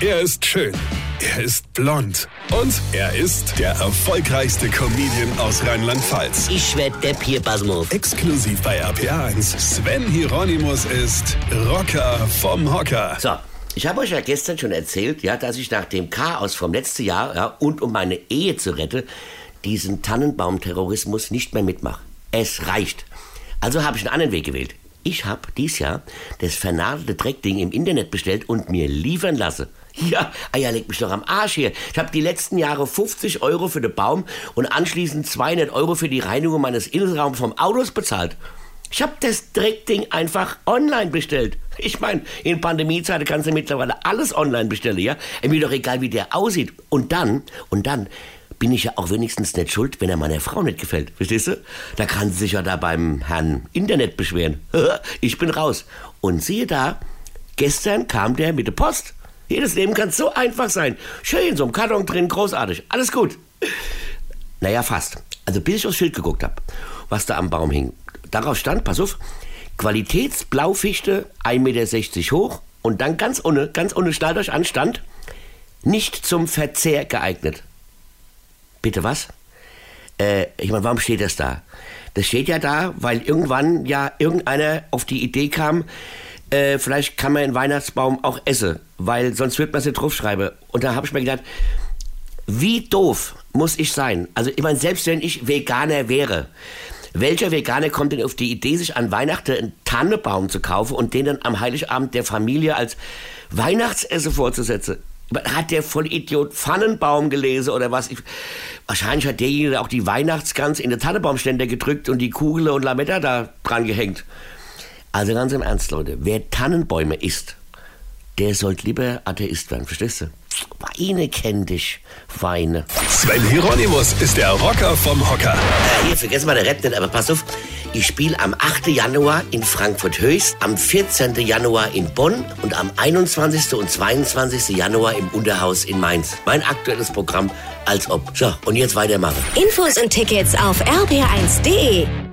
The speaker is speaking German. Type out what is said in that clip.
Er ist schön. Er ist blond. Und er ist der erfolgreichste Comedian aus Rheinland-Pfalz. Ich werd der Pierpasmus. Exklusiv bei RPA1. Sven Hieronymus ist Rocker vom Hocker. So, ich habe euch ja gestern schon erzählt, ja, dass ich nach dem Chaos vom letzten Jahr ja, und um meine Ehe zu retten, diesen Tannenbaumterrorismus nicht mehr mitmache. Es reicht. Also habe ich einen anderen Weg gewählt. Ich habe dies Jahr das vernadelte Dreckding im Internet bestellt und mir liefern lassen. Ja, Eier leg mich doch am Arsch hier. Ich habe die letzten Jahre 50 Euro für den Baum und anschließend 200 Euro für die Reinigung meines Innenraums vom Autos bezahlt. Ich habe das Dreckding einfach online bestellt. Ich meine, in Pandemiezeiten kannst du mittlerweile alles online bestellen, ja? Mir doch egal, wie der aussieht. Und dann, und dann bin ich ja auch wenigstens nicht schuld, wenn er meiner Frau nicht gefällt. Verstehst du? Da kann sie sich ja da beim Herrn Internet beschweren. Ich bin raus. Und siehe da, gestern kam der mit der Post. Jedes Leben kann so einfach sein. Schön, so ein Karton drin, großartig. Alles gut. Naja, fast. Also bis ich aufs Schild geguckt habe, was da am Baum hing. Darauf stand, pass auf, Qualitätsblaufichte, 1,60 Meter hoch und dann ganz ohne, ganz ohne, schnallt euch an, nicht zum Verzehr geeignet. Bitte was? Äh, ich meine, warum steht das da? Das steht ja da, weil irgendwann ja irgendeiner auf die Idee kam, äh, vielleicht kann man einen Weihnachtsbaum auch essen, weil sonst wird man es nicht draufschreiben. Und da habe ich mir gedacht, wie doof muss ich sein? Also ich meine, selbst wenn ich Veganer wäre, welcher Veganer kommt denn auf die Idee, sich an Weihnachten einen Tannebaum zu kaufen und den dann am Heiligabend der Familie als Weihnachtsessen vorzusetzen? Hat der Vollidiot Pfannenbaum gelesen oder was? Ich, wahrscheinlich hat derjenige auch die Weihnachtsgans in den Tannenbaumständer gedrückt und die Kugel und Lametta da dran gehängt. Also ganz im Ernst, Leute, wer Tannenbäume isst, der sollte lieber Atheist werden, verstehst du? Weine kenn dich, Weine. Sven Hieronymus ist der Rocker vom Hocker. Äh, hier, vergessen mal der Rap nicht, aber pass auf. Ich spiele am 8. Januar in Frankfurt Höchst, am 14. Januar in Bonn und am 21. und 22. Januar im Unterhaus in Mainz. Mein aktuelles Programm als ob. So, und jetzt weitermachen. Infos und Tickets auf rb1.de.